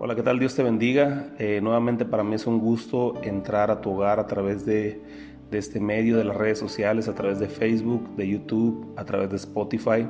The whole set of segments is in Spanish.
Hola, ¿qué tal? Dios te bendiga. Eh, nuevamente para mí es un gusto entrar a tu hogar a través de, de, este medio, de las redes sociales, a través de Facebook, de YouTube, a través de Spotify.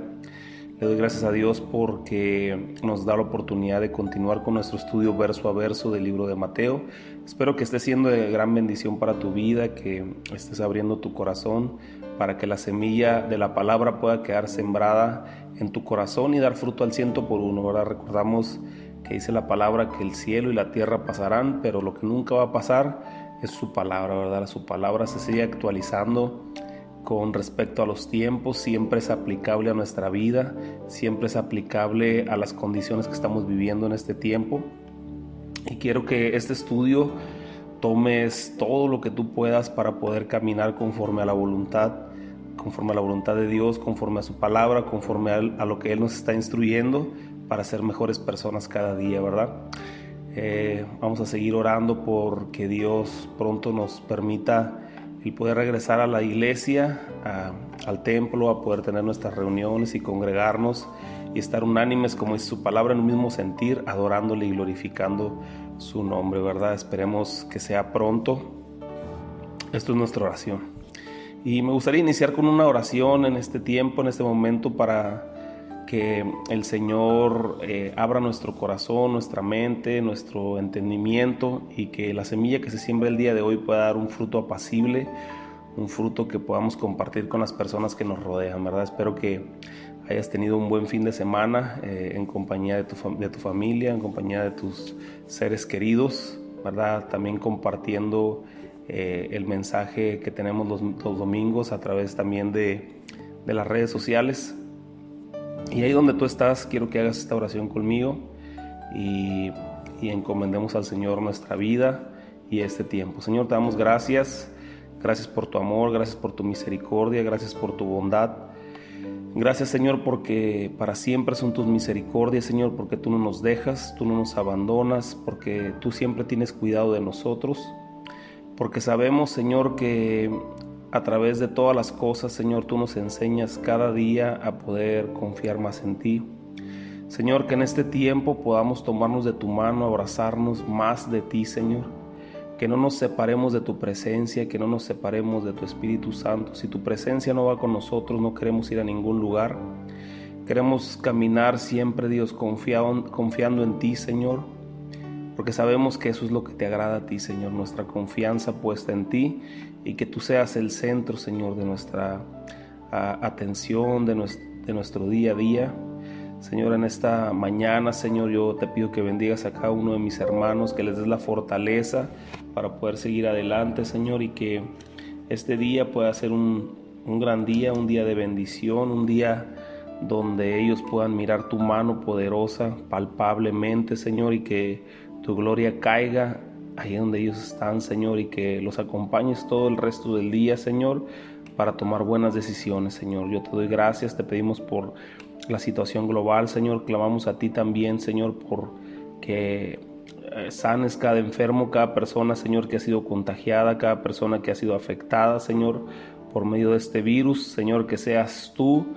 Le doy gracias a Dios porque nos da la oportunidad de continuar con nuestro estudio verso a verso del libro de Mateo. Espero que esté siendo de gran bendición para tu vida, que estés abriendo tu corazón para que la semilla de la palabra pueda quedar sembrada en tu corazón y dar fruto al ciento por uno. Ahora recordamos que dice la palabra que el cielo y la tierra pasarán, pero lo que nunca va a pasar es su palabra, ¿verdad? Su palabra se sigue actualizando con respecto a los tiempos, siempre es aplicable a nuestra vida, siempre es aplicable a las condiciones que estamos viviendo en este tiempo. Y quiero que este estudio tomes todo lo que tú puedas para poder caminar conforme a la voluntad, conforme a la voluntad de Dios, conforme a su palabra, conforme a, lo que Él nos está instruyendo para ser mejores personas cada día, ¿verdad? Eh, vamos a seguir orando porque Dios pronto nos permita el poder regresar a la iglesia, al templo, a poder tener nuestras reuniones y congregarnos y estar unánimes, como es su palabra, en un mismo sentir, adorándole y glorificando su nombre, ¿verdad? Esperemos que sea pronto. Esto es nuestra oración. Y me gustaría iniciar con una oración en este tiempo, en este momento, para que el Señor eh, abra nuestro corazón, nuestra mente, nuestro entendimiento y que la semilla que se siembra el día de hoy pueda dar un fruto apacible, un fruto que podamos compartir con las personas que nos rodean, ¿verdad? Espero que hayas tenido un buen fin de semana eh, en compañía de tu, de tu familia, en compañía de tus seres queridos, ¿verdad? También compartiendo eh, el mensaje que tenemos los, domingos a través también de, de las redes sociales. Y ahí donde tú estás, quiero que hagas esta oración conmigo y, encomendemos al Señor nuestra vida y este tiempo. Señor, te damos gracias. Gracias por tu amor, gracias por tu misericordia, gracias por tu bondad. Gracias Señor porque para siempre son tus misericordias, Señor, porque tú no nos dejas, tú no nos abandonas, porque tú siempre tienes cuidado de nosotros, porque sabemos, Señor, que a través de todas las cosas, Señor, tú nos enseñas cada día a poder confiar más en ti. Señor, que en este tiempo podamos tomarnos de tu mano, abrazarnos más de ti, Señor. Que no nos separemos de tu presencia, que no nos separemos de tu Espíritu Santo. Si tu presencia no va con nosotros, no queremos ir a ningún lugar. Queremos caminar siempre, Dios, confiando en ti, Señor porque sabemos que eso es lo que te agrada a ti, Señor, nuestra confianza puesta en ti y que tú seas el centro, Señor, de nuestra atención, de nuestro, día a día. Señor, en esta mañana, Señor, yo te pido que bendigas a cada uno de mis hermanos, que les des la fortaleza para poder seguir adelante, Señor, y que este día pueda ser un, un gran día, un día de bendición, un día donde ellos puedan mirar tu mano poderosa, palpablemente, Señor, y que tu gloria caiga ahí donde ellos están, Señor, y que los acompañes todo el resto del día, Señor, para tomar buenas decisiones, Señor. Yo te doy gracias, te pedimos por la situación global, Señor, clamamos a ti también, Señor, por que eh, sanes cada enfermo, cada persona, Señor, que ha sido contagiada, cada persona que ha sido afectada, Señor, por medio de este virus, Señor, que seas tú,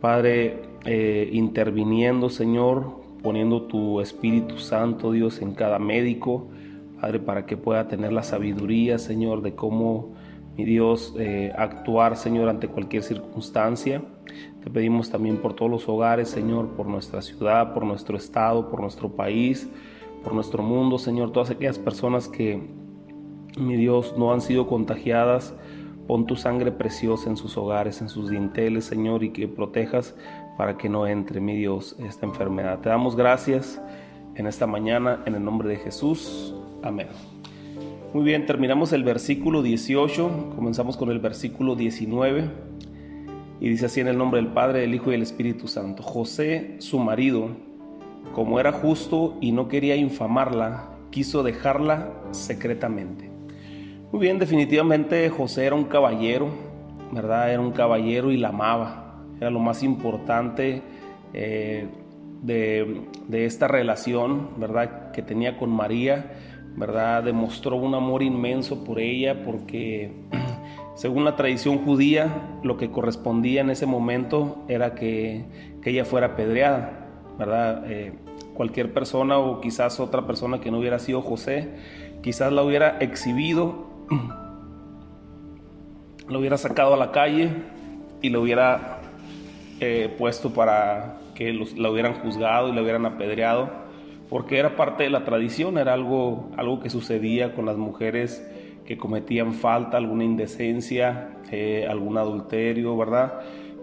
Padre, eh, interviniendo, Señor, poniendo tu Espíritu Santo, Dios, en cada médico, Padre, para que pueda tener la sabiduría, Señor, de cómo, mi Dios, eh, actuar, Señor, ante cualquier circunstancia. Te pedimos también por todos los hogares, Señor, por nuestra ciudad, por nuestro estado, por nuestro país, por nuestro mundo, Señor, todas aquellas personas que, mi Dios, no han sido contagiadas. Pon tu sangre preciosa en sus hogares, en sus dinteles, Señor, y que protejas para que no entre, mi Dios, esta enfermedad. Te damos gracias en esta mañana, en el nombre de Jesús. Amén. Muy bien, terminamos el versículo 18, comenzamos con el versículo 19 y dice así en el nombre del Padre, del Hijo y del Espíritu Santo. José, su marido, como era justo y no quería infamarla, quiso dejarla secretamente. Muy bien, definitivamente José era un caballero, ¿verdad? Era un caballero y la amaba era lo más importante eh, de, esta relación, ¿verdad? Que tenía con María, ¿verdad? Demostró un amor inmenso por ella porque según la tradición judía, lo que correspondía en ese momento era que, ella fuera apedreada, ¿verdad? Eh, cualquier persona o quizás otra persona que no hubiera sido José, quizás la hubiera exhibido, lo hubiera sacado a la calle y lo hubiera eh, puesto para que la hubieran juzgado y la hubieran apedreado, porque era parte de la tradición, era algo, algo que sucedía con las mujeres que cometían falta, alguna indecencia, eh, algún adulterio, ¿verdad?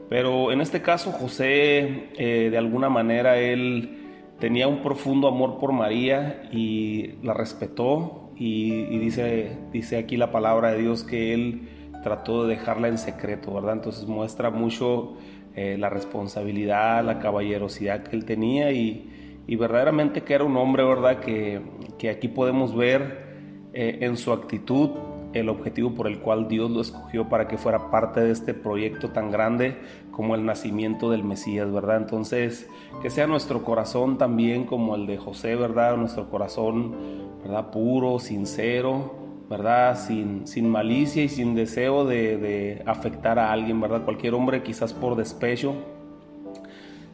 Pero en este caso José, eh, de alguna manera, él tenía un profundo amor por María y la respetó y, dice, dice aquí la palabra de Dios que él trató de dejarla en secreto, ¿verdad? Entonces muestra mucho eh, la responsabilidad, la caballerosidad que él tenía y, verdaderamente que era un hombre, ¿verdad? Que, que aquí podemos ver eh, en su actitud el objetivo por el cual Dios lo escogió para que fuera parte de este proyecto tan grande como el nacimiento del Mesías, ¿verdad? Entonces, que sea nuestro corazón también como el de José, ¿verdad? Nuestro corazón, ¿verdad? Puro, sincero, ¿verdad? Sin, sin malicia y sin deseo de, afectar a alguien, ¿verdad? Cualquier hombre quizás por despecho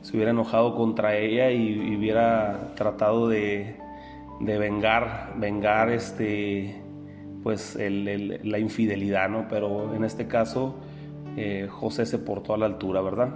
se hubiera enojado contra ella y, hubiera tratado de, vengar, vengar este, pues la infidelidad, ¿no? Pero en este caso eh, José se portó a la altura, ¿verdad?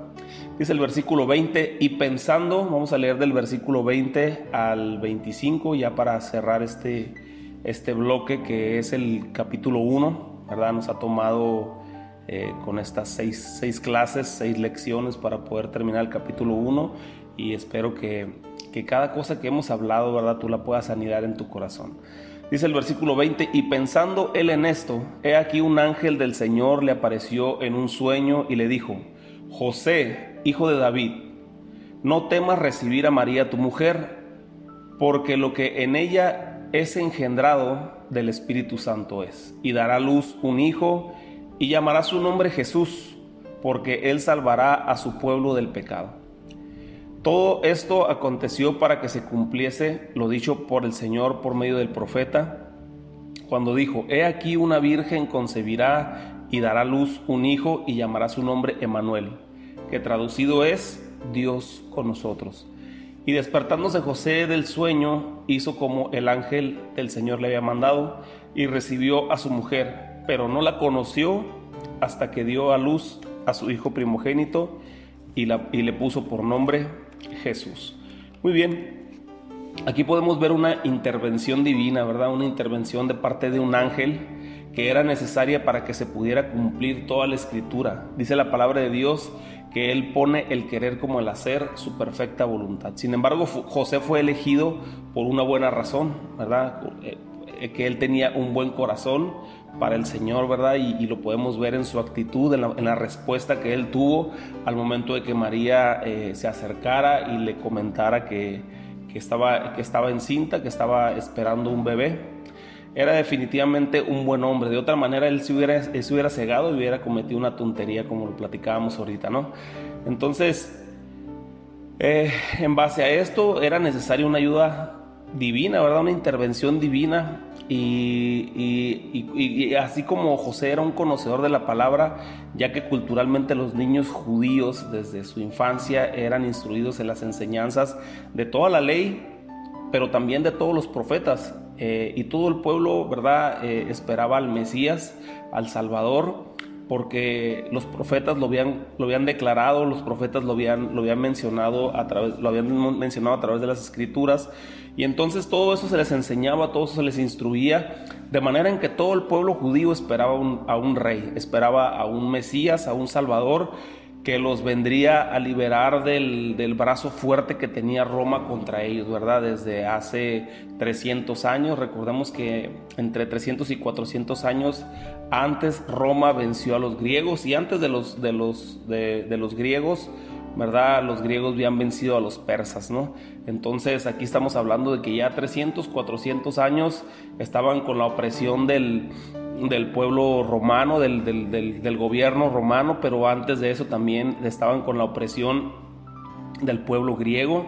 Dice el versículo 20, y pensando, vamos a leer del versículo 20 al 25 ya para cerrar este este bloque que es el capítulo 1, ¿verdad? Nos ha tomado eh, con estas seis, seis, clases, seis lecciones para poder terminar el capítulo 1 y espero que, que cada cosa que hemos hablado, ¿verdad? Tú la puedas anidar en tu corazón. Dice el versículo 20, y pensando él en esto, he aquí un ángel del Señor le apareció en un sueño y le dijo, José, hijo de David, no temas recibir a María tu mujer, porque lo que en ella es engendrado del Espíritu Santo es, y dará luz un hijo, y llamará su nombre Jesús, porque él salvará a su pueblo del pecado. Todo esto aconteció para que se cumpliese lo dicho por el Señor por medio del profeta, cuando dijo, He aquí una virgen concebirá y dará luz un hijo y llamará su nombre Emanuel, que traducido es Dios con nosotros. Y despertándose José del sueño, hizo como el ángel del Señor le había mandado y recibió a su mujer, pero no la conoció hasta que dio a luz a su hijo primogénito y, la, y le puso por nombre Jesús. Muy bien, aquí podemos ver una intervención divina, ¿verdad? Una intervención de parte de un ángel que era necesaria para que se pudiera cumplir toda la escritura. Dice la palabra de Dios que Él pone el querer como el hacer, su perfecta voluntad. Sin embargo, José fue elegido por una buena razón, ¿verdad? Eh, eh, que Él tenía un buen corazón para el Señor, ¿verdad? Y, lo podemos ver en su actitud, en la, respuesta que Él tuvo al momento de que María eh, se acercara y le comentara que, que, estaba, que estaba encinta, que estaba esperando un bebé era definitivamente un buen hombre. De otra manera, él se hubiera, se hubiera cegado y hubiera cometido una tontería como lo platicábamos ahorita, ¿no? Entonces, eh, en base a esto, era necesaria una ayuda divina, ¿verdad? Una intervención divina. Y, así como José era un conocedor de la palabra, ya que culturalmente los niños judíos desde su infancia eran instruidos en las enseñanzas de toda la ley, pero también de todos los profetas. Eh, y todo el pueblo, ¿verdad?, eh, esperaba al Mesías, al Salvador, porque los profetas lo habían, lo habían declarado, los profetas lo habían, lo habían mencionado a través, lo habían mencionado a través de las escrituras, y entonces todo eso se les enseñaba, todo eso se les instruía, de manera en que todo el pueblo judío esperaba a un rey, esperaba a un Mesías, a un Salvador, que los vendría a liberar del, brazo fuerte que tenía Roma contra ellos, ¿verdad? Desde hace 300 años, recordemos que entre 300 y 400 años antes Roma venció a los griegos y antes de los, de los, de, los griegos, ¿verdad? Los griegos habían vencido a los persas, ¿no? Entonces aquí estamos hablando de que ya 300, 400 años estaban con la opresión del, del pueblo romano, del, del, gobierno romano, pero antes de eso también estaban con la opresión del pueblo griego.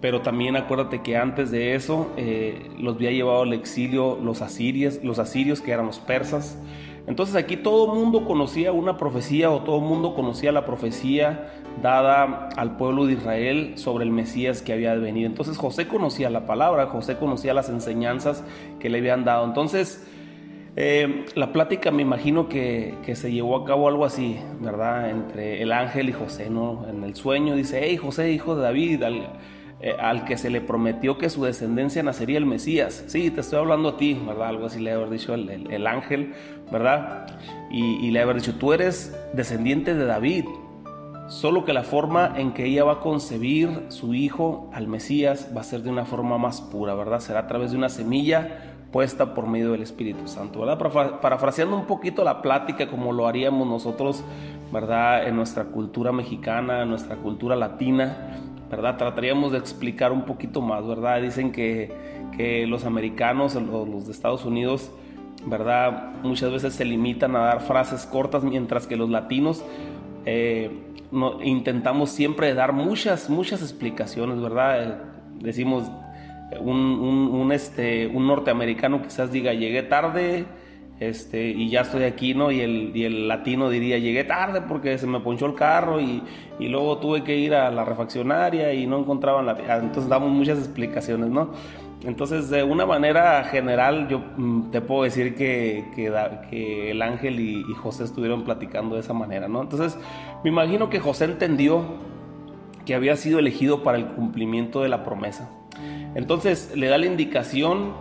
Pero también acuérdate que antes de eso eh, los había llevado al exilio los asirios, los asirios que eran los persas. Entonces aquí todo mundo conocía una profecía o todo mundo conocía la profecía dada al pueblo de Israel sobre el Mesías que había de venir. Entonces José conocía la palabra, José conocía las enseñanzas que le habían dado. Entonces eh, la plática me imagino que, se llevó a cabo algo así, ¿verdad? Entre el ángel y José, ¿no? En el sueño dice, hey José, hijo de David, eh, al que se le prometió que su descendencia nacería el Mesías. Sí, te estoy hablando a ti, ¿verdad? Algo así le haber dicho el, ángel, ¿verdad? Y, le haber dicho, tú eres descendiente de David, solo que la forma en que ella va a concebir su hijo al Mesías va a ser de una forma más pura, ¿verdad? Será a través de una semilla puesta por medio del Espíritu Santo, ¿verdad? Parafraseando un poquito la plática como lo haríamos nosotros, ¿verdad? En nuestra cultura mexicana, en nuestra cultura latina, ¿verdad? Trataríamos de explicar un poquito más, ¿verdad? Dicen que, que los americanos, los, de Estados Unidos, ¿verdad? Muchas veces se limitan a dar frases cortas, mientras que los latinos eh, no, intentamos siempre dar muchas, muchas explicaciones, ¿verdad? Eh, decimos, un, un, este, un norteamericano quizás diga, llegué tarde, este, y ya estoy aquí, ¿no? Y el, y el latino diría, llegué tarde porque se me ponchó el carro y, y luego tuve que ir a la refaccionaria y no encontraban la... Ah, entonces damos muchas explicaciones, ¿no? Entonces, de una manera general, yo mm, te puedo decir que, que, el ángel y, José estuvieron platicando de esa manera, ¿no? Entonces, me imagino que José entendió que había sido elegido para el cumplimiento de la promesa. Entonces, le da la indicación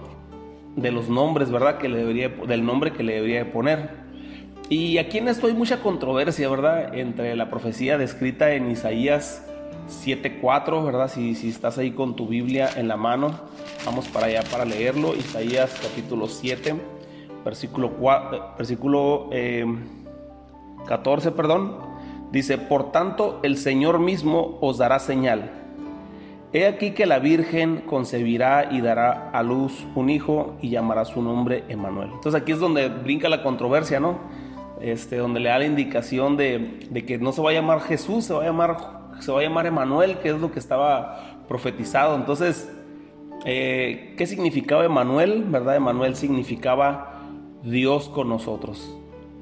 de los nombres, ¿verdad? Que le debería, del nombre que le debería poner. Y aquí en esto hay mucha controversia, ¿verdad? Entre la profecía descrita en Isaías 7.4, ¿verdad? Si, si estás ahí con tu Biblia en la mano, vamos para allá para leerlo. Isaías capítulo 7, versículo, 4, versículo 14, eh, perdón. Dice, por tanto el Señor mismo os dará señal He aquí que la Virgen concebirá y dará a luz un hijo y llamará su nombre Emanuel. Entonces aquí es donde brinca la controversia, ¿no? Este, donde le da la indicación de, que no se va a llamar Jesús, se va a llamar, se va a llamar Emanuel, que es lo que estaba profetizado. Entonces, eh, ¿qué significaba Emanuel? ¿Verdad? Emanuel significaba Dios con nosotros.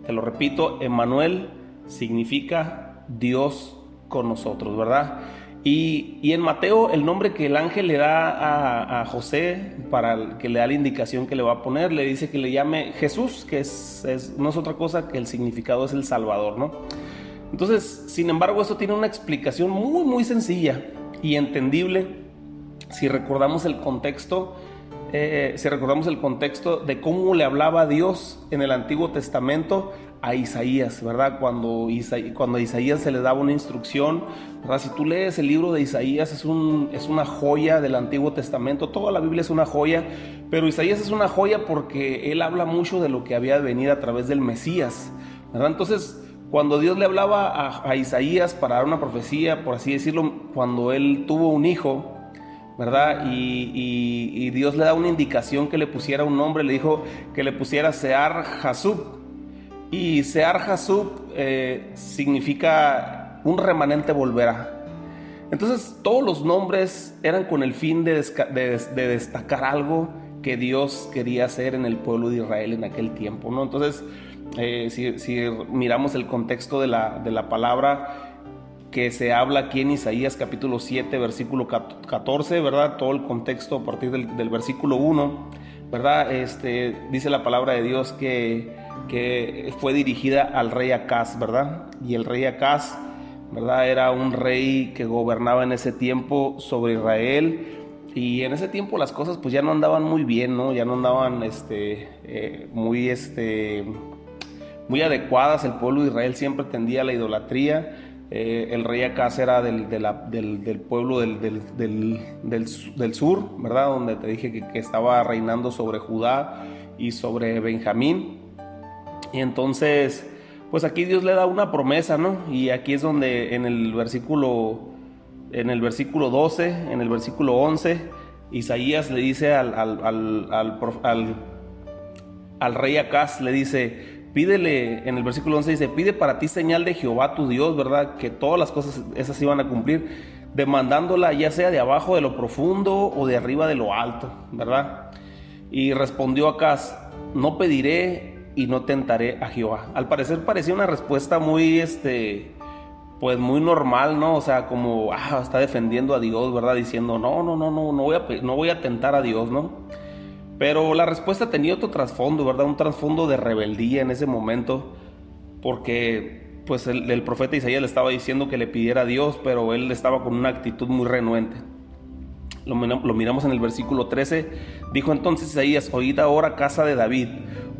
Te lo repito, Emanuel significa Dios con nosotros, ¿verdad? Y, en Mateo el nombre que el ángel le da a, José para que le da la indicación que le va a poner, le dice que le llame Jesús, que es, no es otra cosa que el significado es el Salvador, ¿no? Entonces, sin embargo, esto tiene una explicación muy, muy sencilla y entendible si recordamos el contexto, eh, si recordamos el contexto de cómo le hablaba Dios en el Antiguo Testamento a Isaías, ¿verdad? Cuando, cuando a Isaías se le daba una instrucción, ¿verdad? Si tú lees el libro de Isaías es, un, es una joya del Antiguo Testamento, toda la Biblia es una joya, pero Isaías es una joya porque él habla mucho de lo que había de venir a través del Mesías, ¿verdad? Entonces, cuando Dios le hablaba a, Isaías para dar una profecía, por así decirlo, cuando él tuvo un hijo, ¿verdad? Y, y, Dios le da una indicación que le pusiera un nombre, le dijo que le pusiera Sear Jasub, y Sear Hasub eh, significa un remanente volverá. Entonces todos los nombres eran con el fin de, destacar algo que Dios quería hacer en el pueblo de Israel en aquel tiempo. ¿no? Entonces, eh, si, miramos el contexto de la, de la palabra que se habla aquí en Isaías capítulo 7, versículo 14, ¿verdad? Todo el contexto a partir del, del versículo 1, ¿verdad? Este, dice la palabra de Dios que que fue dirigida al rey Acaz, ¿verdad? Y el rey Acaz, ¿verdad? Era un rey que gobernaba en ese tiempo sobre Israel. Y en ese tiempo las cosas pues ya no andaban muy bien, ¿no? Ya no andaban este, eh, muy, este, muy adecuadas. El pueblo de Israel siempre tendía a la idolatría. Eh, el rey Acaz era del, pueblo del, del, sur, ¿verdad? Donde te dije que estaba reinando sobre Judá y sobre Benjamín. Y entonces, pues aquí Dios le da una promesa, ¿no? Y aquí es donde en el versículo, en el versículo 12, en el versículo 11, Isaías le dice al, al, al, rey Acaz, le dice, pídele, en el versículo 11 dice, pide para ti señal de Jehová tu Dios, ¿verdad? Que todas las cosas esas iban a cumplir, demandándola ya sea de abajo de lo profundo o de arriba de lo alto, ¿verdad? Y respondió Acaz, no pediré y no tentaré a Jehová. Al parecer parecía una respuesta muy, este, pues muy normal, ¿no? O sea, como, ah, está defendiendo a Dios, ¿verdad? Diciendo, no, no, no, no, no voy a, no voy a tentar a Dios, ¿no? Pero la respuesta tenía otro trasfondo, ¿verdad? Un trasfondo de rebeldía en ese momento, porque pues el, el, profeta Isaías le estaba diciendo que le pidiera a Dios, pero él estaba con una actitud muy renuente. Lo, miramos en el versículo 13. Dijo entonces Isaías, oíd ahora casa de David,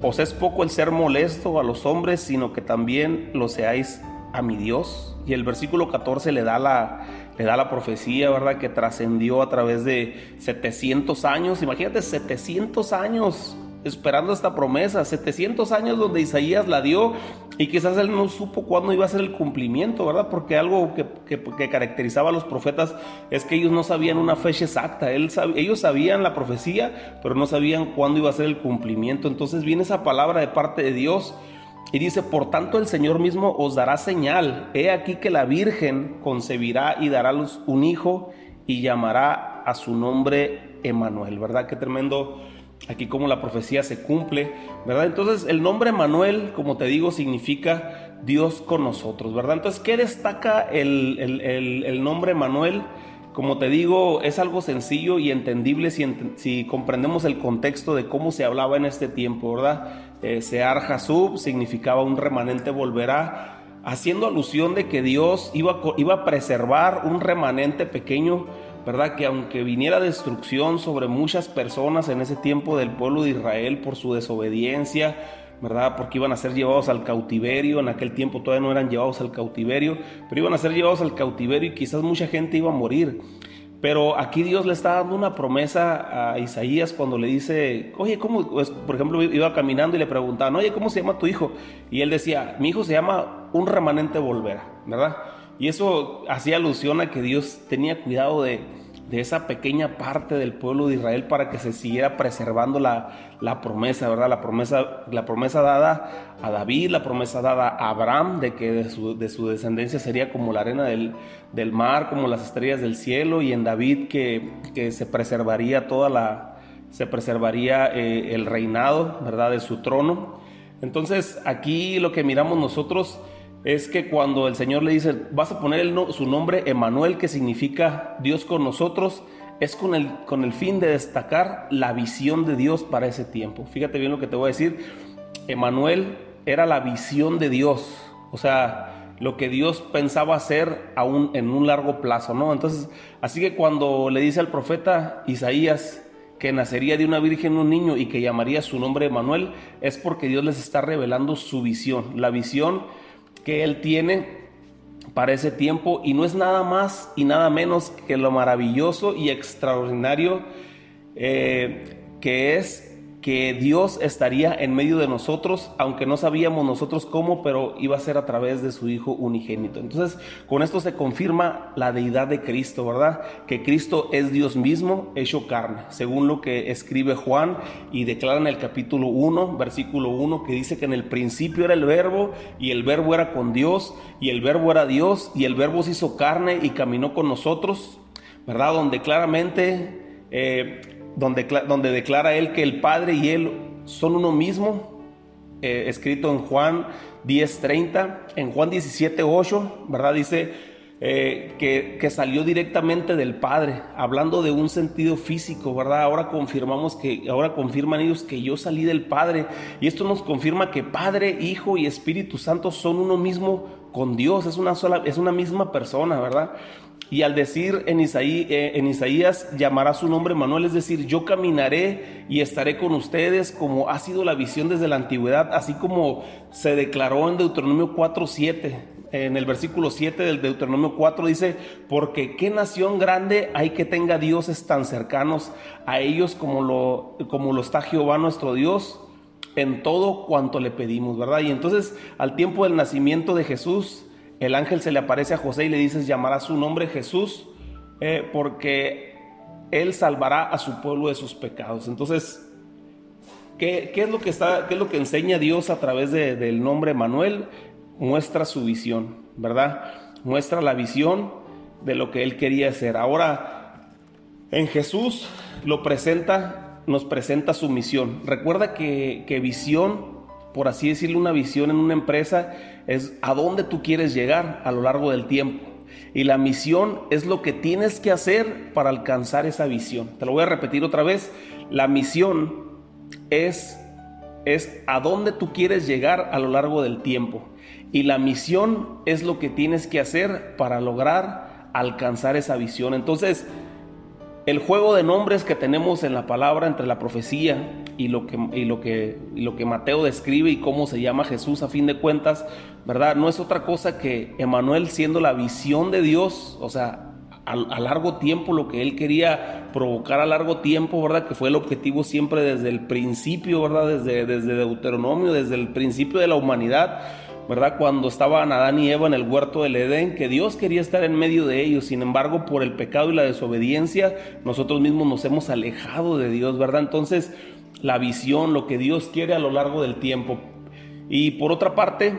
os es poco el ser molesto a los hombres, sino que también lo seáis a mi Dios. Y el versículo 14 le da la, le da la profecía, ¿verdad? Que trascendió a través de 700 años. Imagínate, 700 años esperando esta promesa, 700 años donde Isaías la dio y quizás él no supo cuándo iba a ser el cumplimiento, ¿verdad? Porque algo que, caracterizaba a los profetas es que ellos no sabían una fecha exacta, ellos sabían la profecía, pero no sabían cuándo iba a ser el cumplimiento. Entonces viene esa palabra de parte de Dios y dice, por tanto el Señor mismo os dará señal, he aquí que la Virgen concebirá y dará luz un hijo y llamará a su nombre Emanuel, ¿verdad? Qué tremendo aquí como la profecía se cumple, ¿verdad? Entonces el nombre Manuel, como te digo, significa Dios con nosotros, ¿verdad? Entonces, ¿qué destaca el, el, nombre Manuel? Como te digo, es algo sencillo y entendible si, comprendemos el contexto de cómo se hablaba en este tiempo, ¿verdad? Eh, Sear Hasub significaba un remanente volverá, haciendo alusión de que Dios iba, iba a preservar un remanente pequeño ¿verdad? Que aunque viniera destrucción sobre muchas personas en ese tiempo del pueblo de Israel por su desobediencia, ¿verdad? Porque iban a ser llevados al cautiverio, en aquel tiempo todavía no eran llevados al cautiverio, pero iban a ser llevados al cautiverio y quizás mucha gente iba a morir. Pero aquí Dios le está dando una promesa a Isaías cuando le dice, oye, ¿cómo? Pues, por ejemplo, iba caminando y le preguntaban, oye, ¿cómo se llama tu hijo? Y él decía, mi hijo se llama un remanente volverá, ¿verdad? Y eso hacía alusión a que Dios tenía cuidado de, de esa pequeña parte del pueblo de Israel para que se siguiera preservando la, la, promesa, ¿verdad? La promesa, la promesa dada a David, la promesa dada a Abraham, de que de su, de su descendencia sería como la arena del, del, mar, como las estrellas del cielo, y en David que, que se preservaría toda la, se preservaría eh, el reinado, ¿verdad? De su trono. Entonces aquí lo que miramos nosotros es que cuando el Señor le dice, vas a poner su nombre Emanuel, que significa Dios con nosotros, es con el, con el fin de destacar la visión de Dios para ese tiempo. Fíjate bien lo que te voy a decir. Emanuel era la visión de Dios, o sea, lo que Dios pensaba hacer en un largo plazo, ¿no? Entonces, así que cuando le dice al profeta Isaías que nacería de una virgen un niño y que llamaría su nombre Emanuel, es porque Dios les está revelando su visión, la visión que Él tiene para ese tiempo y no es nada más y nada menos que lo maravilloso y extraordinario eh, que es que Dios estaría en medio de nosotros, aunque no sabíamos nosotros cómo, pero iba a ser a través de su Hijo unigénito. Entonces, con esto se confirma la deidad de Cristo, ¿verdad? Que Cristo es Dios mismo hecho carne, según lo que escribe Juan y declara en el capítulo 1, versículo 1, que dice que en el principio era el verbo y el verbo era con Dios y el verbo era Dios y el verbo se hizo carne y caminó con nosotros, ¿verdad? Donde claramente... Eh, donde, donde declara él que el Padre y él son uno mismo, eh, escrito en Juan 10:30, en Juan 17:8, ¿verdad? Dice eh, que, que, salió directamente del Padre, hablando de un sentido físico, ¿verdad? Ahora confirmamos que, ahora confirman ellos que yo salí del Padre, y esto nos confirma que Padre, Hijo y Espíritu Santo son uno mismo con Dios, es una sola, es una misma persona, ¿verdad? Y al decir en, eh, en Isaías, llamará su nombre Manuel, es decir, yo caminaré y estaré con ustedes como ha sido la visión desde la antigüedad, así como se declaró en Deuteronomio 4.7. En el versículo 7 del Deuteronomio 4 dice, porque qué nación grande hay que tenga dioses tan cercanos a ellos como lo, como lo está Jehová nuestro Dios en todo cuanto le pedimos, ¿verdad? Y entonces al tiempo del nacimiento de Jesús, el ángel se le aparece a José y le dice, llamará su nombre Jesús, eh, porque él salvará a su pueblo de sus pecados. Entonces, ¿qué, es, lo que está, qué es lo que enseña Dios a través del nombre Manuel? Muestra su visión, ¿verdad? Muestra la visión de lo que él quería hacer. Ahora, en Jesús lo presenta, nos presenta su misión. Recuerda que, que visión por así decirlo, una visión en una empresa es a dónde tú quieres llegar a lo largo del tiempo. Y la misión es lo que tienes que hacer para alcanzar esa visión. Te lo voy a repetir otra vez. La misión es, es a dónde tú quieres llegar a lo largo del tiempo. Y la misión es lo que tienes que hacer para lograr alcanzar esa visión. Entonces, el juego de nombres que tenemos en la palabra entre la profecía y lo que, y lo que, lo que Mateo describe y cómo se llama Jesús a fin de cuentas, ¿verdad? No es otra cosa que Emanuel siendo la visión de Dios, o sea, a, largo tiempo, lo que él quería provocar a largo tiempo, ¿verdad? Que fue el objetivo siempre desde el principio, ¿verdad? Desde, desde Deuteronomio, desde el principio de la humanidad ¿verdad? Cuando estaban Adán y Eva en el huerto del Edén, que Dios quería estar en medio de ellos, sin embargo, por el pecado y la desobediencia, nosotros mismos nos hemos alejado de Dios, ¿verdad? Entonces, la visión, lo que Dios quiere a lo largo del tiempo. Y por otra parte,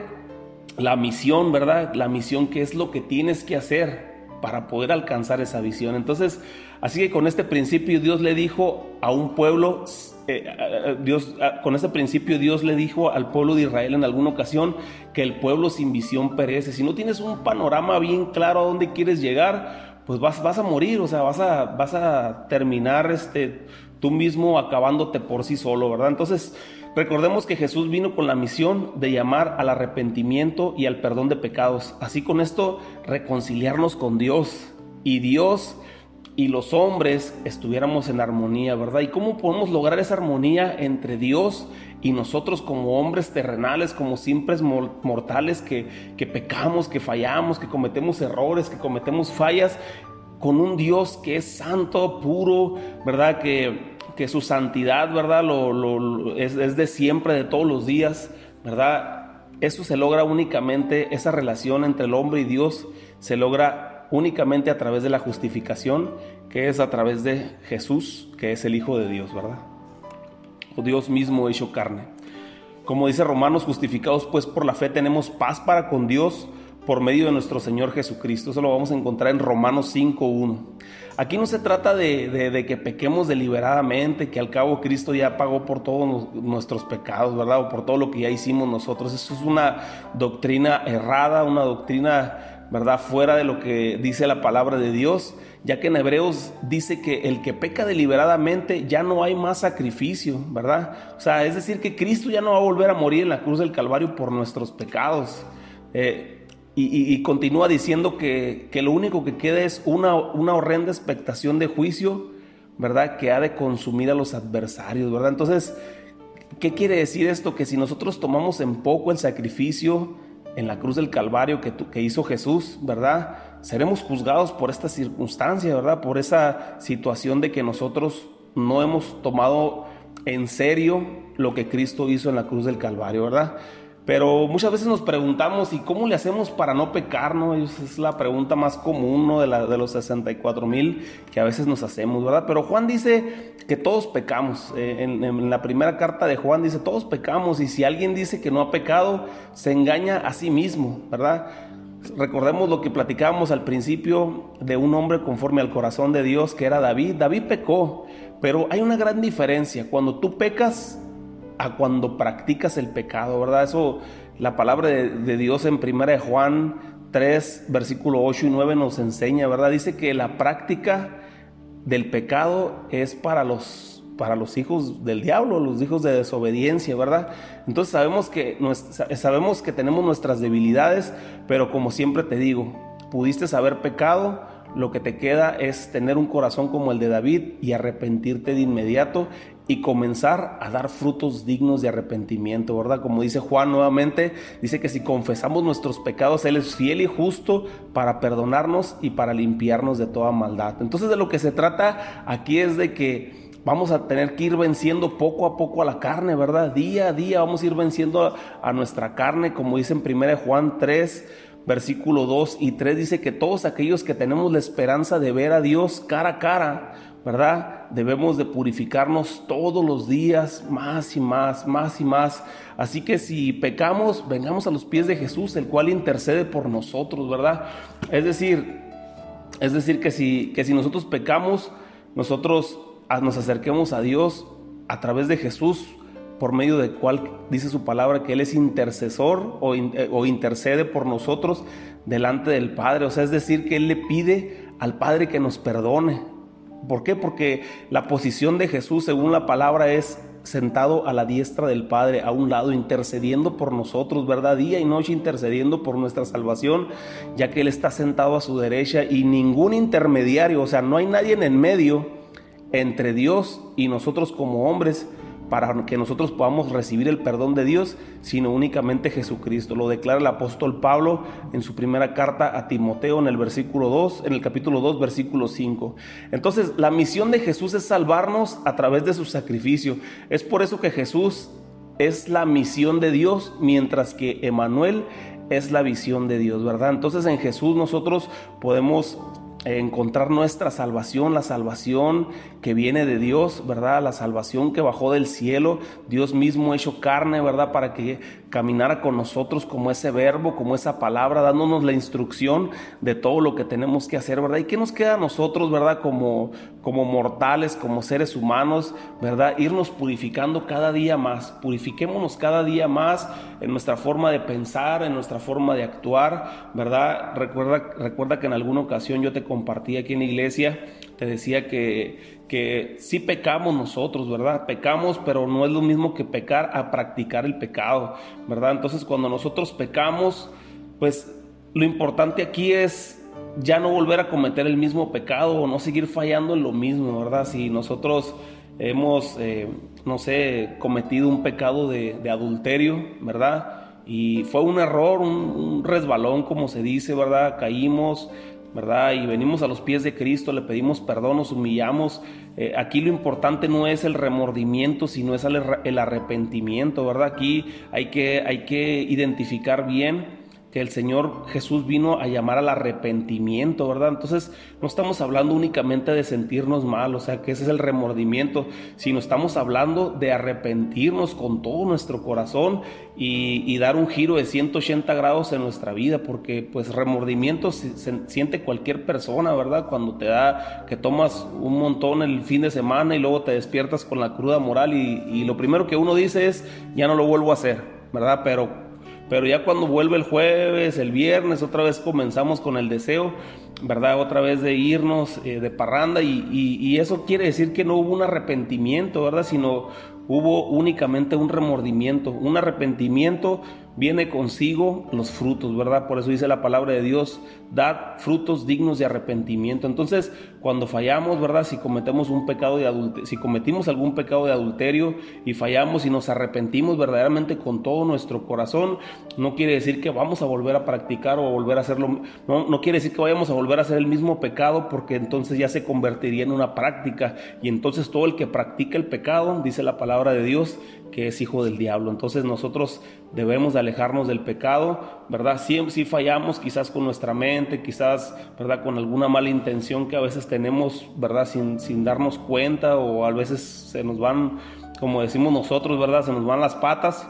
la misión, ¿verdad? La misión, ¿qué es lo que tienes que hacer para poder alcanzar esa visión? Entonces, así que con este principio Dios le dijo a un pueblo, eh, Dios, con ese principio Dios le dijo al pueblo de Israel en alguna ocasión que el pueblo sin visión perece. Si no tienes un panorama bien claro a dónde quieres llegar, pues vas, vas a morir, o sea, vas a, vas a terminar este, tú mismo acabándote por sí solo, ¿verdad? Entonces, recordemos que Jesús vino con la misión de llamar al arrepentimiento y al perdón de pecados. Así con esto, reconciliarnos con Dios. Y Dios y los hombres estuviéramos en armonía, ¿verdad? ¿Y cómo podemos lograr esa armonía entre Dios y nosotros como hombres terrenales, como simples mortales que, que pecamos, que fallamos, que cometemos errores, que cometemos fallas, con un Dios que es santo, puro, ¿verdad? Que, que su santidad, ¿verdad? Lo, es, es de siempre, de todos los días, ¿verdad? Eso se logra únicamente, esa relación entre el hombre y Dios se logra únicamente a través de la justificación, que es a través de Jesús, que es el Hijo de Dios, ¿verdad? O Dios mismo hecho carne. Como dice Romanos, justificados pues por la fe tenemos paz para con Dios por medio de nuestro Señor Jesucristo. Eso lo vamos a encontrar en Romanos 5.1. Aquí no se trata de, que pequemos deliberadamente, que al cabo Cristo ya pagó por todos nuestros pecados, ¿verdad? O por todo lo que ya hicimos nosotros. Eso es una doctrina errada, una doctrina ¿verdad? Fuera de lo que dice la palabra de Dios, ya que en Hebreos dice que el que peca deliberadamente ya no hay más sacrificio, ¿verdad? O sea, es decir, que Cristo ya no va a volver a morir en la cruz del Calvario por nuestros pecados. Eh, y, continúa diciendo que, que, lo único que queda es una, una horrenda expectación de juicio, ¿verdad? Que ha de consumir a los adversarios, ¿verdad? Entonces, ¿qué quiere decir esto? Que si nosotros tomamos en poco el sacrificio, en la cruz del Calvario que, que hizo Jesús, ¿verdad? Seremos juzgados por esta circunstancia, ¿verdad? Por esa situación de que nosotros no hemos tomado en serio lo que Cristo hizo en la cruz del Calvario, ¿verdad? Pero muchas veces nos preguntamos, ¿y cómo le hacemos para no pecar? No? Es la pregunta más común ¿no? de, los 64 mil que a veces nos hacemos, ¿verdad? Pero Juan dice que todos pecamos. Eh, en, en, la primera carta de Juan dice, todos pecamos. Y si alguien dice que no ha pecado, se engaña a sí mismo, ¿verdad? Recordemos lo que platicábamos al principio de un hombre conforme al corazón de Dios, que era David. David pecó, pero hay una gran diferencia. Cuando tú pecas, a cuando practicas el pecado, ¿verdad? Eso, la palabra de, Dios en 1 de Juan 3, versículo 8 y 9 nos enseña, ¿verdad? Dice que la práctica del pecado es para los, para los hijos del diablo, los hijos de desobediencia, ¿verdad? Entonces sabemos que, sabemos que tenemos nuestras debilidades, pero como siempre te digo, pudiste haber pecado, lo que te queda es tener un corazón como el de David y arrepentirte de inmediato y comenzar a dar frutos dignos de arrepentimiento, ¿verdad? Como dice Juan nuevamente, dice que si confesamos nuestros pecados, Él es fiel y justo para perdonarnos y para limpiarnos de toda maldad. Entonces de lo que se trata aquí es de que vamos a tener que ir venciendo poco a poco a la carne, ¿verdad? Día a día vamos a ir venciendo a, nuestra carne, como dice en 1 Juan 3, versículo 2 y 3, dice que todos aquellos que tenemos la esperanza de ver a Dios cara a cara, ¿verdad? Debemos de purificarnos todos los días más y más, más y más. Así que si pecamos, vengamos a los pies de Jesús, el cual intercede por nosotros, ¿verdad? Es decir, es decir que si, que si nosotros pecamos, nosotros nos acerquemos a Dios a través de Jesús por medio del cual dice su palabra que Él es intercesor o, eh, o intercede por nosotros delante del Padre. O sea, es decir, que Él le pide al Padre que nos perdone. ¿Por qué? Porque la posición de Jesús, según la palabra, es sentado a la diestra del Padre, a un lado, intercediendo por nosotros, ¿verdad? Día y noche intercediendo por nuestra salvación, ya que Él está sentado a su derecha y ningún intermediario, o sea, no hay nadie en el medio entre Dios y nosotros como hombres para que nosotros podamos recibir el perdón de Dios, sino únicamente Jesucristo. Lo declara el apóstol Pablo en su primera carta a Timoteo en el versículo 2, en el capítulo 2, versículo 5. Entonces, la misión de Jesús es salvarnos a través de su sacrificio. Es por eso que Jesús es la misión de Dios, mientras que Emanuel es la visión de Dios, ¿verdad? Entonces en Jesús nosotros podemos encontrar nuestra salvación, la salvación que viene de Dios, ¿verdad? La salvación que bajó del cielo, Dios mismo hecho carne, ¿verdad? Para que caminara con nosotros como ese verbo, como esa palabra, dándonos la instrucción de todo lo que tenemos que hacer, ¿verdad? ¿Y qué nos queda a nosotros, ¿verdad? Como, como mortales, como seres humanos, ¿verdad? Irnos purificando cada día más, purifiquémonos cada día más en nuestra forma de pensar, en nuestra forma de actuar, ¿verdad? Recuerda, recuerda que en alguna ocasión yo te compartí aquí en iglesia, te decía que, que sí pecamos nosotros, ¿verdad? Pecamos, pero no es lo mismo que pecar a practicar el pecado, ¿verdad? Entonces cuando nosotros pecamos, pues lo importante aquí es ya no volver a cometer el mismo pecado o no seguir fallando en lo mismo, ¿verdad? Si nosotros hemos, eh, no sé, cometido un pecado de, adulterio, ¿verdad? Y fue un error, un resbalón, como se dice, ¿verdad? Caímos, ¿verdad? Y venimos a los pies de Cristo, le pedimos perdón, nos humillamos. Eh, aquí lo importante no es el remordimiento, sino es el, arrepentimiento, ¿verdad? Aquí hay que, hay que identificar bien que el Señor Jesús vino a llamar al arrepentimiento, ¿verdad? Entonces no estamos hablando únicamente de sentirnos mal, o sea, que ese es el remordimiento, sino estamos hablando de arrepentirnos con todo nuestro corazón y, dar un giro de 180 grados en nuestra vida, porque pues remordimiento se, siente cualquier persona, ¿verdad? Cuando te da que tomas un montón el fin de semana y luego te despiertas con la cruda moral y, y lo primero que uno dice es, ya no lo vuelvo a hacer, ¿verdad? Pero pero ya cuando vuelve el jueves, el viernes, otra vez comenzamos con el deseo, ¿verdad? Otra vez de irnos eh, de parranda y, y, eso quiere decir que no hubo un arrepentimiento, ¿verdad? Sino hubo únicamente un remordimiento, un arrepentimiento viene consigo los frutos, ¿verdad? Por eso dice la palabra de Dios, dad frutos dignos de arrepentimiento. Entonces, cuando fallamos, ¿verdad? Si cometemos un pecado de adulterio, si cometimos algún pecado de adulterio y fallamos y nos arrepentimos verdaderamente con todo nuestro corazón, no quiere decir que vamos a volver a practicar o volver a hacerlo, no, no quiere decir que vayamos a volver a hacer el mismo pecado porque entonces ya se convertiría en una práctica y entonces todo el que practica el pecado, dice la palabra de Dios, que es hijo del diablo. Entonces nosotros debemos alejarnos del pecado, ¿verdad? Siempre si fallamos quizás con nuestra mente, quizás, ¿verdad? Con alguna mala intención que a veces tenemos, ¿verdad? Sin, sin darnos cuenta o a veces se nos van, como decimos nosotros, ¿verdad? Se nos van las patas,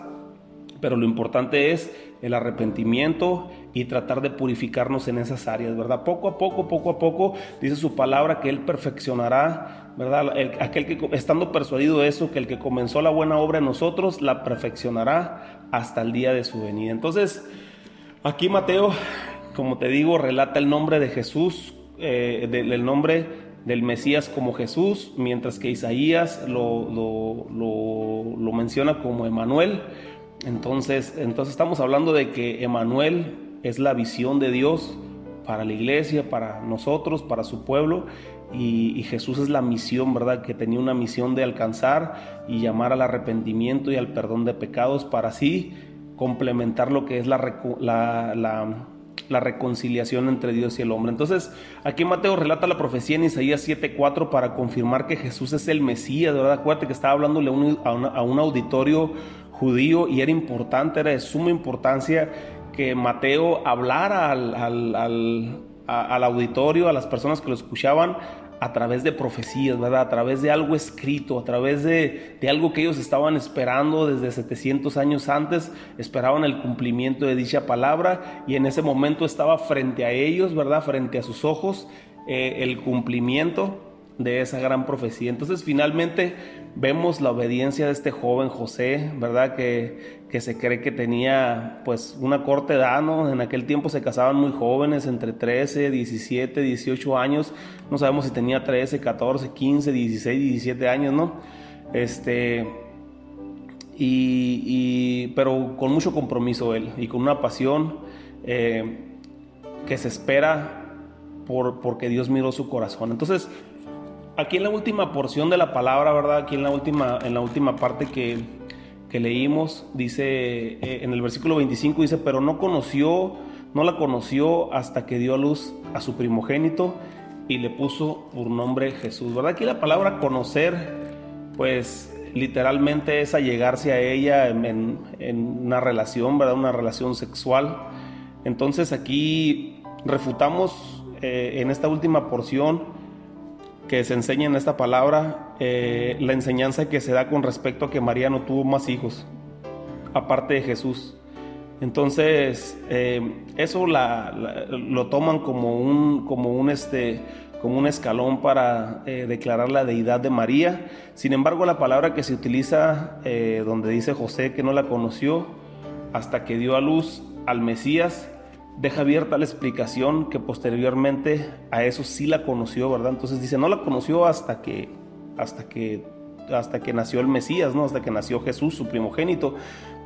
pero lo importante es el arrepentimiento y tratar de purificarnos en esas áreas, ¿verdad? Poco a poco, poco a poco, dice su palabra que Él perfeccionará, ¿verdad? aquel que, estando persuadido de eso, que el que comenzó la buena obra en nosotros, la perfeccionará hasta el día de su venida. Entonces, aquí Mateo, como te digo, relata el nombre de Jesús, eh, el nombre del Mesías como Jesús, mientras que Isaías lo, lo menciona como Emanuel. Entonces, entonces estamos hablando de que Emanuel es la visión de Dios para la iglesia, para nosotros, para su pueblo. Y, Jesús es la misión, ¿verdad? Que tenía una misión de alcanzar y llamar al arrepentimiento y al perdón de pecados para así complementar lo que es la, la, la, reconciliación entre Dios y el hombre. Entonces, aquí Mateo relata la profecía en Isaías 7:4 para confirmar que Jesús es el Mesías, ¿verdad? Acuérdate que estaba hablándole a un, a un auditorio judío y era importante, era de suma importancia que Mateo hablara al, al, auditorio, a las personas que lo escuchaban, a través de profecías, ¿verdad? A través de algo escrito, a través de, de, algo que ellos estaban esperando desde 700 años antes, esperaban el cumplimiento de dicha palabra y en ese momento estaba frente a ellos, ¿verdad? Frente a sus ojos eh, el cumplimiento de esa gran profecía. Entonces finalmente vemos la obediencia de este joven José, ¿verdad? Que, que se cree que tenía pues una corta edad, ¿no? En aquel tiempo se casaban muy jóvenes, entre 13, 17, 18 años, no sabemos si tenía 13, 14, 15, 16, 17 años, ¿no? Este, y, pero con mucho compromiso él y con una pasión eh, que se espera por, porque Dios miró su corazón. Entonces, aquí en la última porción de la palabra, ¿verdad? Aquí en la última, en la última parte que, que leímos, dice, eh, en el versículo 25 dice, pero no conoció, no la conoció hasta que dio a luz a su primogénito y le puso por nombre Jesús, ¿verdad? Aquí la palabra conocer, pues literalmente es allegarse a ella en, en una relación, ¿verdad? Una relación sexual. Entonces aquí refutamos eh, en esta última porción, que se enseña en esta palabra eh, la enseñanza que se da con respecto a que María no tuvo más hijos, aparte de Jesús. Entonces, eh, eso lo toman como un, como un, este, como un escalón para eh, declarar la deidad de María. Sin embargo, la palabra que se utiliza donde dice José que no la conoció hasta que dio a luz al Mesías, deja abierta la explicación que posteriormente a eso sí la conoció, ¿verdad? Entonces dice, no la conoció hasta que, hasta que, hasta que nació el Mesías, ¿no? Hasta que nació Jesús, su primogénito,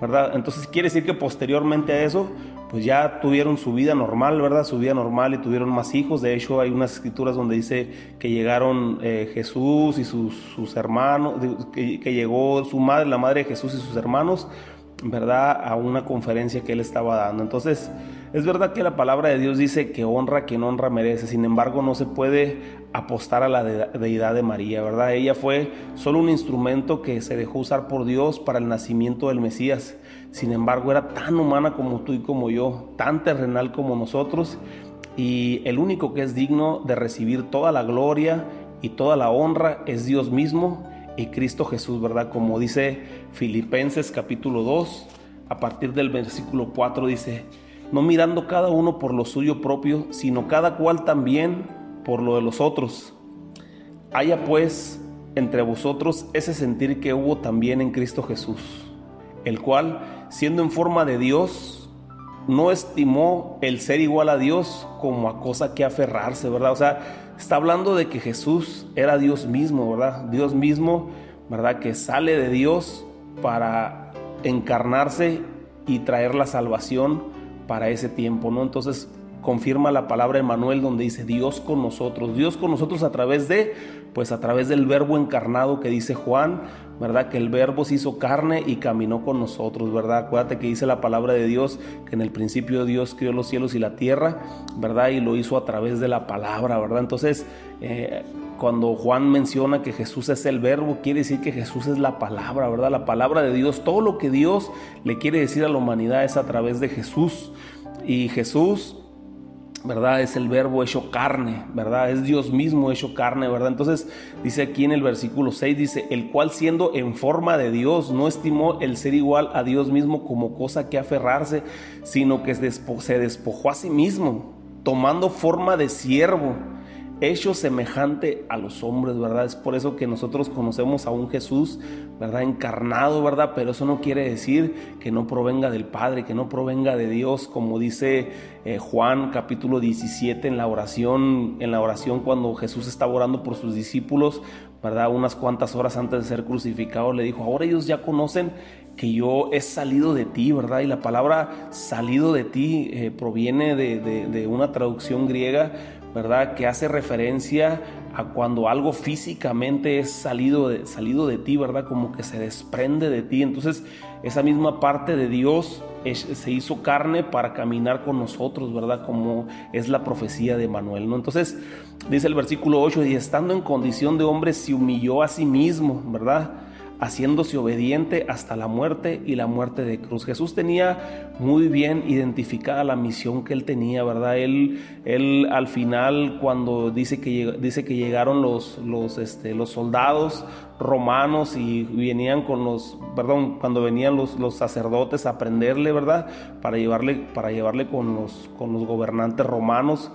¿verdad? Entonces quiere decir que posteriormente a eso, pues ya tuvieron su vida normal, ¿verdad? Su vida normal y tuvieron más hijos. De hecho, hay unas escrituras donde dice que llegaron eh, Jesús y sus, sus hermanos, que, que llegó su madre, la madre de Jesús y sus hermanos, ¿verdad? A una conferencia que él estaba dando. Entonces, es verdad que la palabra de Dios dice que honra quien honra merece, sin embargo no se puede apostar a la deidad de María, ¿verdad? Ella fue solo un instrumento que se dejó usar por Dios para el nacimiento del Mesías, sin embargo era tan humana como tú y como yo, tan terrenal como nosotros, y el único que es digno de recibir toda la gloria y toda la honra es Dios mismo y Cristo Jesús, ¿verdad? Como dice Filipenses capítulo 2, a partir del versículo 4 dice, no mirando cada uno por lo suyo propio, sino cada cual también por lo de los otros. Haya pues entre vosotros ese sentir que hubo también en Cristo Jesús, el cual, siendo en forma de Dios, no estimó el ser igual a Dios como a cosa que aferrarse, ¿verdad? O sea, está hablando de que Jesús era Dios mismo, ¿verdad? Dios mismo, ¿verdad? Que sale de Dios para encarnarse y traer la salvación para ese tiempo, ¿no? Entonces confirma la palabra Emanuel donde dice Dios con nosotros, Dios con nosotros a través de, pues a través del verbo encarnado que dice Juan, ¿verdad? Que el verbo se hizo carne y caminó con nosotros, ¿verdad? Acuérdate que dice la palabra de Dios que en el principio Dios creó los cielos y la tierra, ¿verdad? Y lo hizo a través de la palabra, ¿verdad? Entonces, eh, cuando Juan menciona que Jesús es el verbo, quiere decir que Jesús es la palabra, ¿verdad? La palabra de Dios, todo lo que Dios le quiere decir a la humanidad es a través de Jesús. Y Jesús, ¿verdad? Es el verbo hecho carne, ¿verdad? Es Dios mismo hecho carne, ¿verdad? Entonces dice aquí en el versículo 6, dice, el cual siendo en forma de Dios, no estimó el ser igual a Dios mismo como cosa que aferrarse, sino que se despojó a sí mismo, tomando forma de siervo hecho semejante a los hombres, ¿verdad? Es por eso que nosotros conocemos a un Jesús, ¿verdad? Encarnado, ¿verdad? Pero eso no quiere decir que no provenga del Padre, que no provenga de Dios, como dice eh, Juan capítulo 17 en la oración, en la oración cuando Jesús estaba orando por sus discípulos, ¿verdad? Unas cuantas horas antes de ser crucificado, le dijo, ahora ellos ya conocen que yo he salido de ti, ¿verdad? Y la palabra salido de ti eh, proviene de, de una traducción griega, ¿verdad? Que hace referencia a cuando algo físicamente es salido de, salido de ti, ¿verdad? Como que se desprende de ti. Entonces, esa misma parte de Dios se hizo carne para caminar con nosotros, ¿verdad? Como es la profecía de Manuel, ¿no? Entonces, dice el versículo 8, y estando en condición de hombre, se humilló a sí mismo, ¿verdad? Haciéndose obediente hasta la muerte y la muerte de cruz. Jesús tenía muy bien identificada la misión que él tenía, ¿verdad? Él, él al final cuando dice que, dice que llegaron los, los, este, los soldados romanos y venían con los, perdón, cuando venían los, los sacerdotes a prenderle, ¿verdad? Para llevarle, para llevarle con los, con los gobernantes romanos,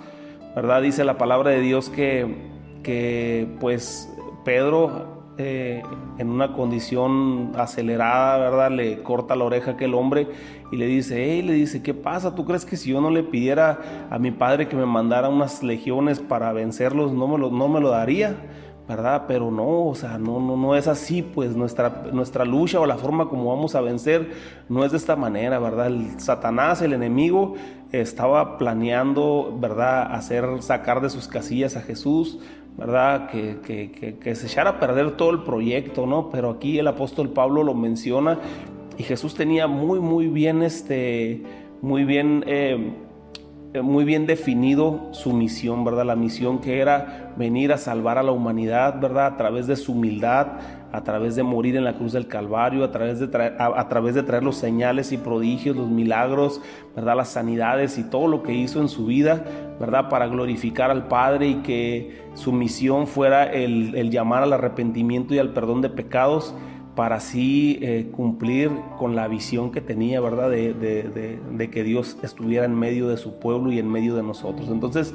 ¿verdad? Dice la palabra de Dios que que pues Pedro en una condición acelerada, ¿verdad? Le corta la oreja a aquel hombre y le dice, hey, le dice, ¿qué pasa? ¿Tú crees que si yo no le pidiera a mi padre que me mandara unas legiones para vencerlos, no me lo, no me lo daría? ¿verdad? Pero no, o sea, no, no, no es así, pues nuestra, nuestra lucha o la forma como vamos a vencer no es de esta manera, ¿verdad? El Satanás, el enemigo, estaba planeando, ¿verdad? Hacer, sacar de sus casillas a Jesús, ¿verdad? Que, que, que, se echara a perder todo el proyecto, ¿no? Pero aquí el apóstol Pablo lo menciona y Jesús tenía muy, muy bien, este, muy bien... Eh, muy bien definido su misión, ¿verdad? La misión que era venir a salvar a la humanidad, ¿verdad? A través de su humildad, a través de morir en la cruz del Calvario, a través de traer, a, través de traer los señales y prodigios, los milagros, ¿verdad? Las sanidades y todo lo que hizo en su vida, ¿verdad? Para glorificar al Padre y que su misión fuera el, el llamar al arrepentimiento y al perdón de pecados para así eh, cumplir con la visión que tenía, ¿verdad? De, que Dios estuviera en medio de su pueblo y en medio de nosotros. Entonces,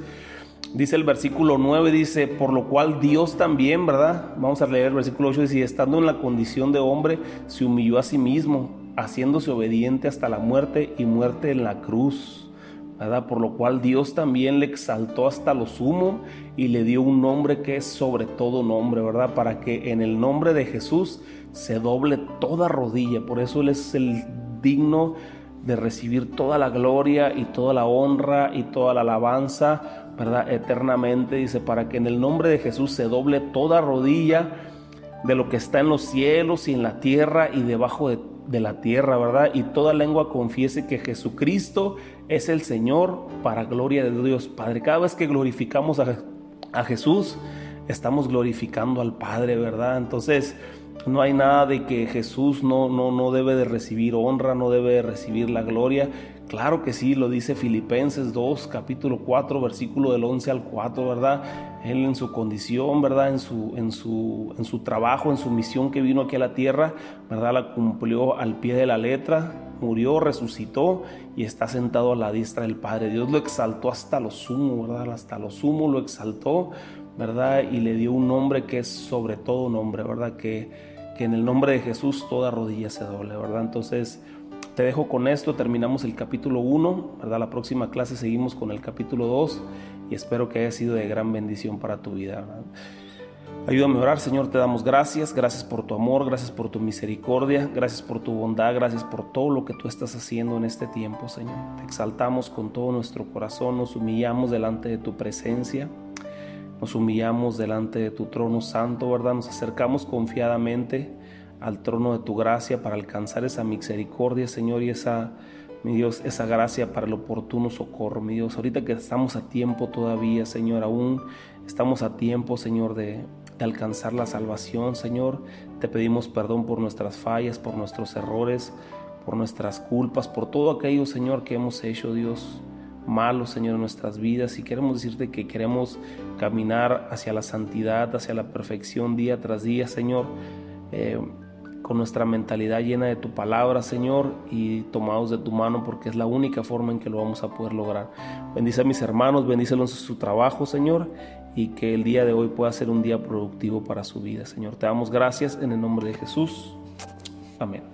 dice el versículo 9, dice, por lo cual Dios también, ¿verdad? Vamos a leer el versículo 8, dice, estando en la condición de hombre, se humilló a sí mismo, haciéndose obediente hasta la muerte y muerte en la cruz. Por lo cual Dios también le exaltó hasta lo sumo y le dio un nombre que es sobre todo nombre, ¿verdad? Para que en el nombre de Jesús se doble toda rodilla. Por eso Él es el digno de recibir toda la gloria y toda la honra y toda la alabanza, ¿verdad? Eternamente, dice, para que en el nombre de Jesús se doble toda rodilla de lo que está en los cielos y en la tierra y debajo de, de la tierra, ¿verdad? Y toda lengua confiese que Jesucristo es el Señor para gloria de Dios Padre. Cada vez que glorificamos a, a Jesús, estamos glorificando al Padre, ¿verdad? Entonces, no hay nada de que Jesús no, no, no debe de recibir honra, no debe de recibir la gloria. Claro que sí, lo dice Filipenses 2, capítulo 4, versículo del 11 al 4, ¿verdad? Él en su condición, ¿verdad? En su, en su, en su trabajo, en su misión que vino aquí a la tierra, ¿verdad? La cumplió al pie de la letra, murió, resucitó y está sentado a la diestra del Padre. Dios lo exaltó hasta lo sumo, ¿verdad? Hasta lo sumo lo exaltó, ¿verdad? Y le dio un nombre que es sobre todo nombre, ¿verdad? Que que en el nombre de Jesús toda rodilla se doble, ¿verdad? Entonces, te dejo con esto, terminamos el capítulo 1, ¿verdad? La próxima clase seguimos con el capítulo 2 y espero que haya sido de gran bendición para tu vida. Ayúdame a orar, Señor, te damos gracias, gracias por tu amor, gracias por tu misericordia, gracias por tu bondad, gracias por todo lo que tú estás haciendo en este tiempo, Señor. Te exaltamos con todo nuestro corazón, nos humillamos delante de tu presencia. Nos humillamos delante de tu trono santo, ¿verdad? Nos acercamos confiadamente al trono de tu gracia para alcanzar esa misericordia, Señor, y esa, mi Dios, esa gracia para el oportuno socorro, mi Dios. Ahorita que estamos a tiempo todavía, Señor, aún estamos a tiempo, Señor, de, alcanzar la salvación, Señor. Te pedimos perdón por nuestras fallas, por nuestros errores, por nuestras culpas, por todo aquello, Señor, que hemos hecho, Dios malos, Señor, en nuestras vidas y queremos decirte que queremos caminar hacia la santidad, hacia la perfección día tras día, Señor, eh, con nuestra mentalidad llena de tu palabra, Señor, y tomados de tu mano porque es la única forma en que lo vamos a poder lograr. Bendice a mis hermanos, bendícelos en su trabajo, Señor, y que el día de hoy pueda ser un día productivo para su vida, Señor. Te damos gracias en el nombre de Jesús. Amén.